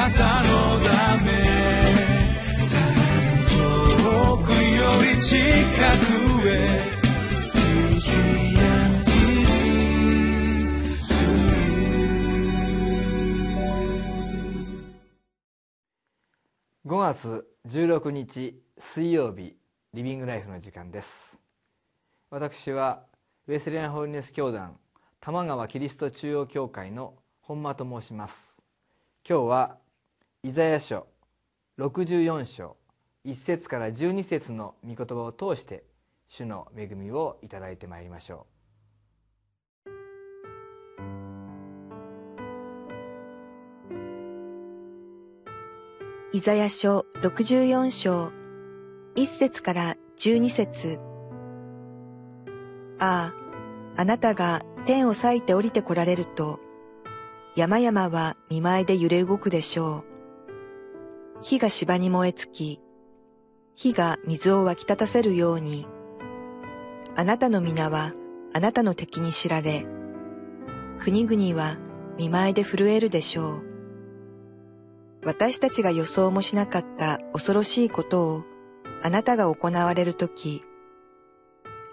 なたのため遠くより近くへ5月16日水曜日リビングライフの時間です。私はウェスレアンホーリネス教団玉川キリスト中央教会の本間と申します。今日はイザヤ書64章1節から12節の御言葉を通して主の恵みをいただいてまいりましょうイザヤ書64章1節から12節ああ、あなたが天を裂いて降りて来られると、山々は見舞いで揺れ動くでしょう。火が芝に燃え尽き、火が水を湧き立たせるように、あなたの皆はあなたの敵に知られ、国々は見舞いで震えるでしょう。私たちが予想もしなかった恐ろしいことをあなたが行われるとき、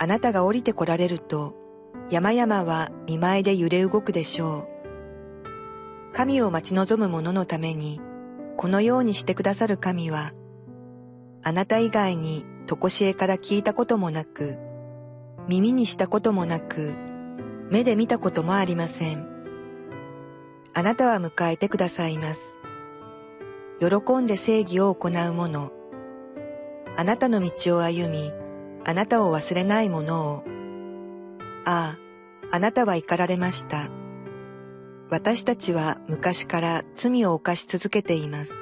あなたが降りて来られると、山々は見舞いで揺れ動くでしょう。神を待ち望む者のために、このようにしてくださる神は、あなた以外にとこしえから聞いたこともなく、耳にしたこともなく、目で見たこともありません。あなたは迎えてくださいます。喜んで正義を行う者、あなたの道を歩み、あなたを忘れない者を、ああ、あなたは怒られました。私たちは昔から罪を犯し続けています。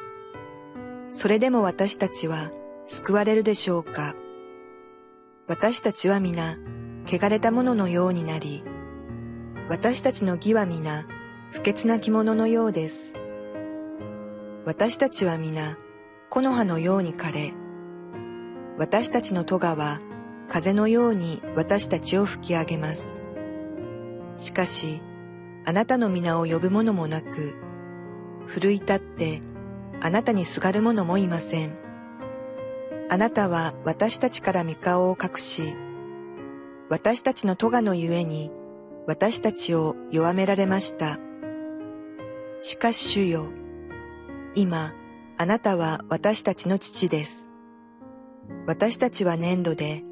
それでも私たちは救われるでしょうか？私たちは皆、汚れたもののようになり、私たちの義は皆、不潔な着物のようです。私たちは皆、木の葉のように枯れ、私たちの戸は風のように私たちを吹き上げます。しかし、あなたの皆を呼ぶ者もなく、奮い立ってあなたにすがる者もいません。あなたは私たちから御顔を隠し、私たちの咎のゆえに私たちを弱められました。しかし主よ、今、あなたは私たちの父です。私たちは粘土で、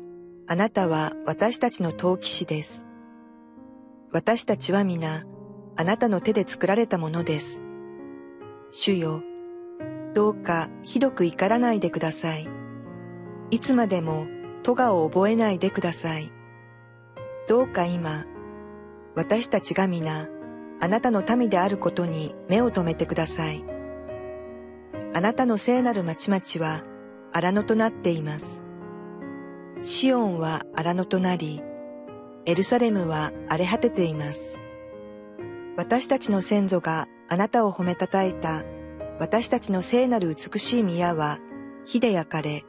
あなたは私たちの陶器師です。私たちは皆、あなたの手で作られたものです。主よ、どうかひどく怒らないでください。いつまでも咎を覚えないでください。どうか今、私たちが皆、あなたの民であることに目を留めてください。あなたの聖なる町々は荒野となっています。シオンは荒野となり、エルサレムは荒れ果てています。私たちの先祖があなたを褒めたたえた私たちの聖なる美しい宮は火で焼かれ、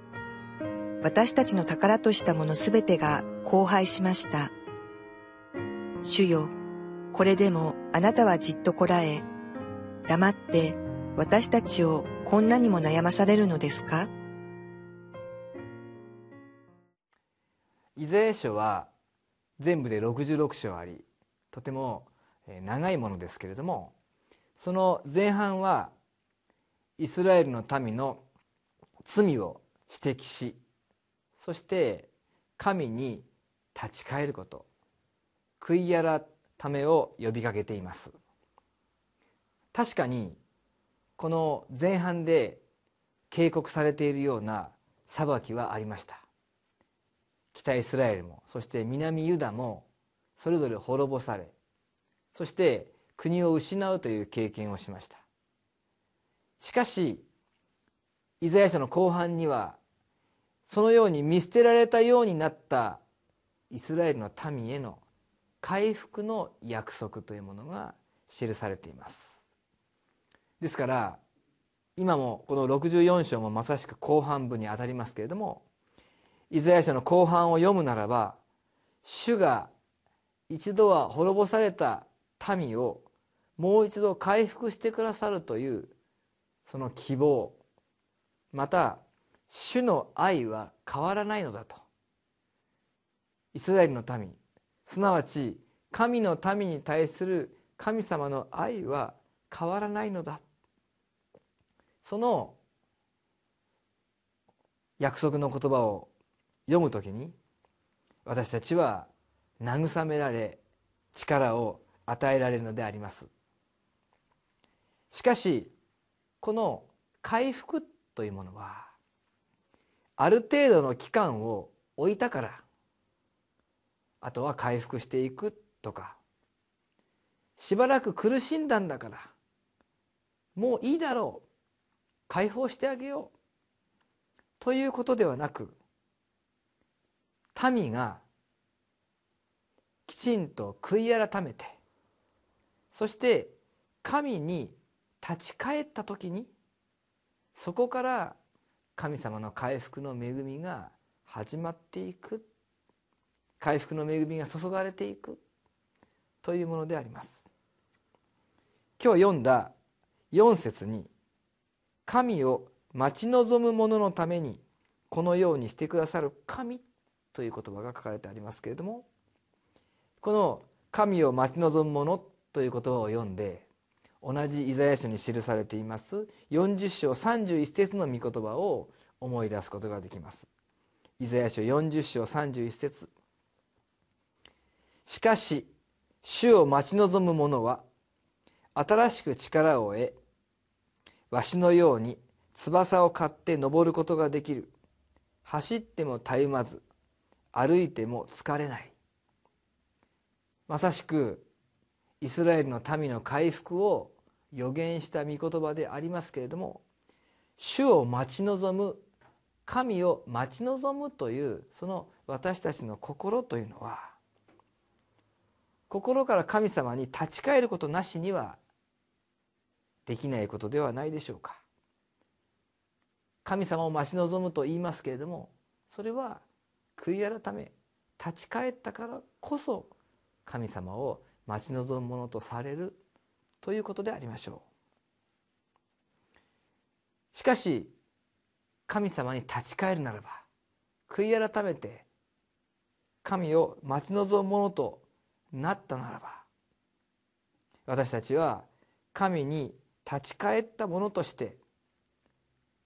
私たちの宝としたものすべてが荒廃しました。主よ、これでもあなたはじっとこらえ、黙って私たちをこんなにも悩まされるのですか？イザヤ書は全部で66章ありとても長いものですけれどもその前半はイスラエルの民の罪を指摘しそして神に立ち返ること悔い改めを呼びかけています。確かにこの前半で警告されているような裁きはありました。北イスラエルもそして南ユダもそれぞれ滅ぼされそして国を失うという経験をしました。しかしイザヤ書の後半にはそのように見捨てられたようになったイスラエルの民への回復の約束というものが記されています。ですから今もこの64章もまさしく後半部にあたりますけれどもイザヤ書の後半を読むならば主が一度は滅ぼされた民をもう一度回復してくださるというその希望また主の愛は変わらないのだと。イスラエルの民すなわち神の民に対する神様の愛は変わらないのだ。その約束の言葉を読むときに私たちは慰められ力を与えられるのであります。しかしこの回復というものはある程度の期間を置いたからあとは回復していくとかしばらく苦しんだんだからもういいだろう解放してあげようということではなく民がきちんと悔い改めてそして神に立ち返った時にそこから神様の回復の恵みが始まっていく。回復の恵みが注がれていく。というものであります。今日読んだ4節に「神を待ち望む者のためにこのようにしてくださる神」という言葉が書かれてありますけれどもこの「神を待ち望む者」という言葉を読んで同じイザヤ書に記されています40章31節の御言葉を思い出すことができます。イザヤ書40章31節。しかし主を待ち望む者は新しく力を得わしのように翼を買って登ることができる。走ってもたゆまず歩いても疲れない。まさしくイスラエルの民の回復を予言した御言葉でありますけれども主を待ち望む神を待ち望むというその私たちの心というのは心から神様に立ち返ることなしにはできないことではないでしょうか。神様を待ち望むと言いますけれどもそれは悔い改め立ち返ったからこそ神様を待ち望むものとされるということでありましょう。しかし神様に立ち返るならば悔い改めて神を待ち望むものとなったならば私たちは神に立ち返ったものとして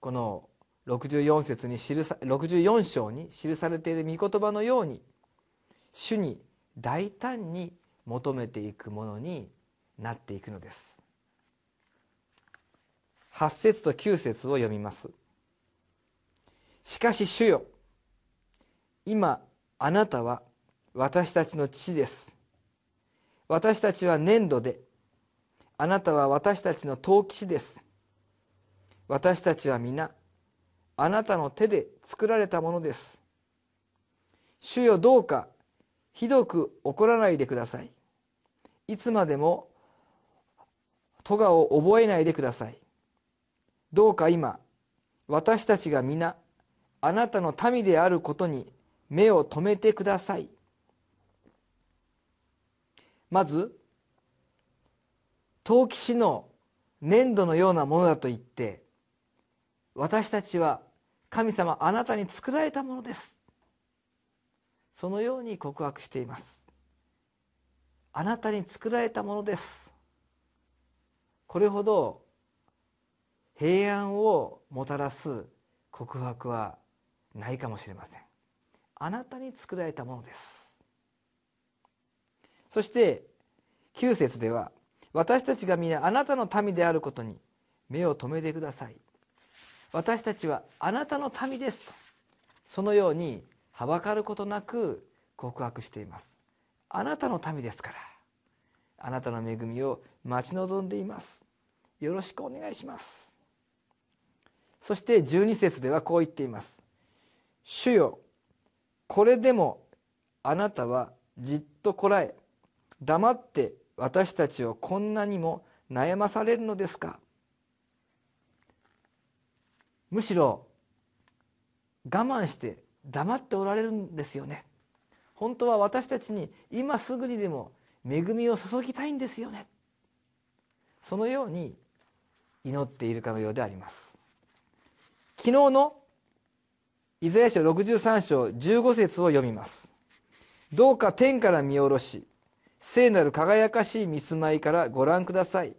この64節に記さ64章に記されている御言葉のように主に大胆に求めていくものになっていくのです。8節と9節を読みます。しかし主よ今あなたは私たちの父です。私たちは粘土であなたは私たちの陶器師です。私たちは皆あなたの手で作られたものです。主よどうかひどく怒らないでください。いつまでも咎を覚えないでください。どうか今私たちが皆あなたの民であることに目を留めてください。まず陶器師の粘土のようなものだと言って私たちは神様あなたに作られたものです。そのように告白しています。あなたに作られたものです。これほど平安をもたらす告白はないかもしれません。あなたに作られたものです。そして9節では私たちが皆あなたの民であることに目を留めてください。私たちはあなたの民ですとそのようにはばかることなく告白しています。あなたの民ですから。あなたの恵みを待ち望んでいます。よろしくお願いします。そして12節ではこう言っています。主よこれでもあなたはじっとこらえ黙って私たちをこんなにも悩まされるのですか。むしろ我慢して黙っておられるんですよね。本当は私たちに今すぐにでも恵みを注ぎたいんですよね。そのように祈っているかのようであります。昨日のイザヤ書63章15節を読みます。どうか天から見下ろし聖なる輝かしい見住まいからご覧ください。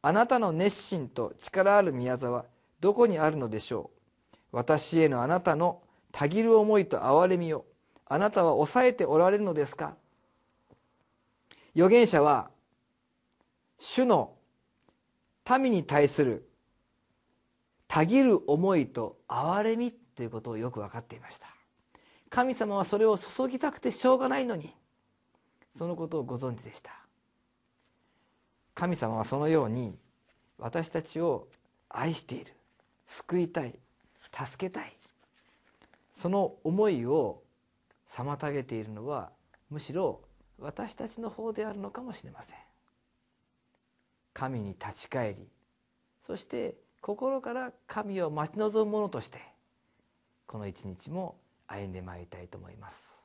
あなたの熱心と力ある宮沢どこにあるのでしょう。私へのあなたのたぎる思いと憐れみをあなたは抑えておられるのですか？預言者は主の民に対するたぎる思いと憐れみということをよく分かっていました。神様はそれを注ぎたくてしょうがないのにそのことをご存知でした。神様はそのように私たちを愛している救いたい助けたいその思いを妨げているのはむしろ私たちの方であるのかもしれません神に立ち返りそして心から神を待ち望む者としてこの一日も歩んでまいりたいと思います。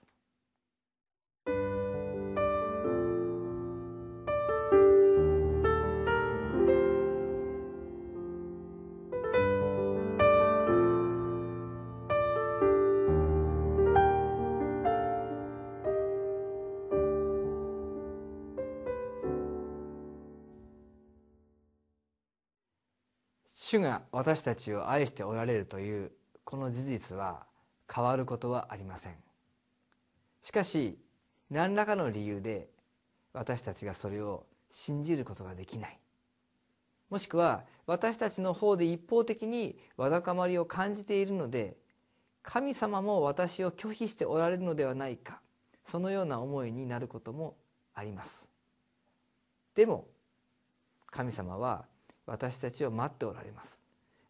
主が私たちを愛しておられるというこの事実は変わることはありません。しかし何らかの理由で私たちがそれを信じることができない。もしくは私たちの方で一方的にわだかまりを感じているので神様も私を拒否しておられるのではないかそのような思いになることもあります。でも神様は私たちを待っておられます。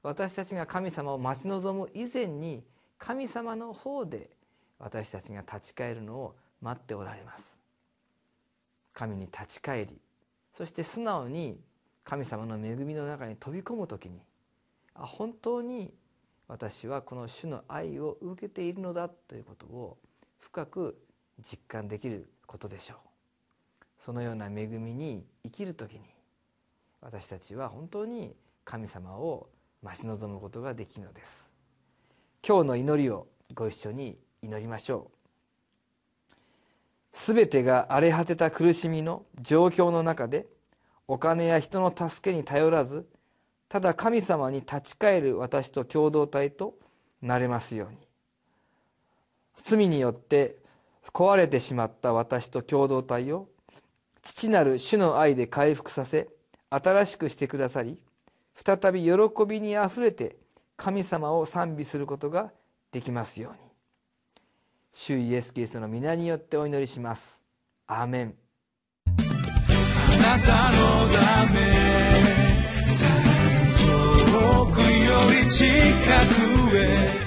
私たちが神様を待ち望む以前に神様の方で私たちが立ち返るのを待っておられます。神に立ち返りそして素直に神様の恵みの中に飛び込む時にあ本当に私はこの主の愛を受けているのだということを深く実感できることでしょう。そのような恵みに生きる時に私たちは本当に神様を待ち望むことができるのです。今日の祈りをご一緒に祈りましょう。すべてが荒れ果てた苦しみの状況の中でお金や人の助けに頼らずただ神様に立ち返る私と共同体となれますように。罪によって壊れてしまった私と共同体を父なる主の愛で回復させ新しくしてくださり再び喜びにあふれて神様を賛美することができますように。主イエス・キリストの皆によってお祈りします。アーメン。あなたのため遠くより近くへ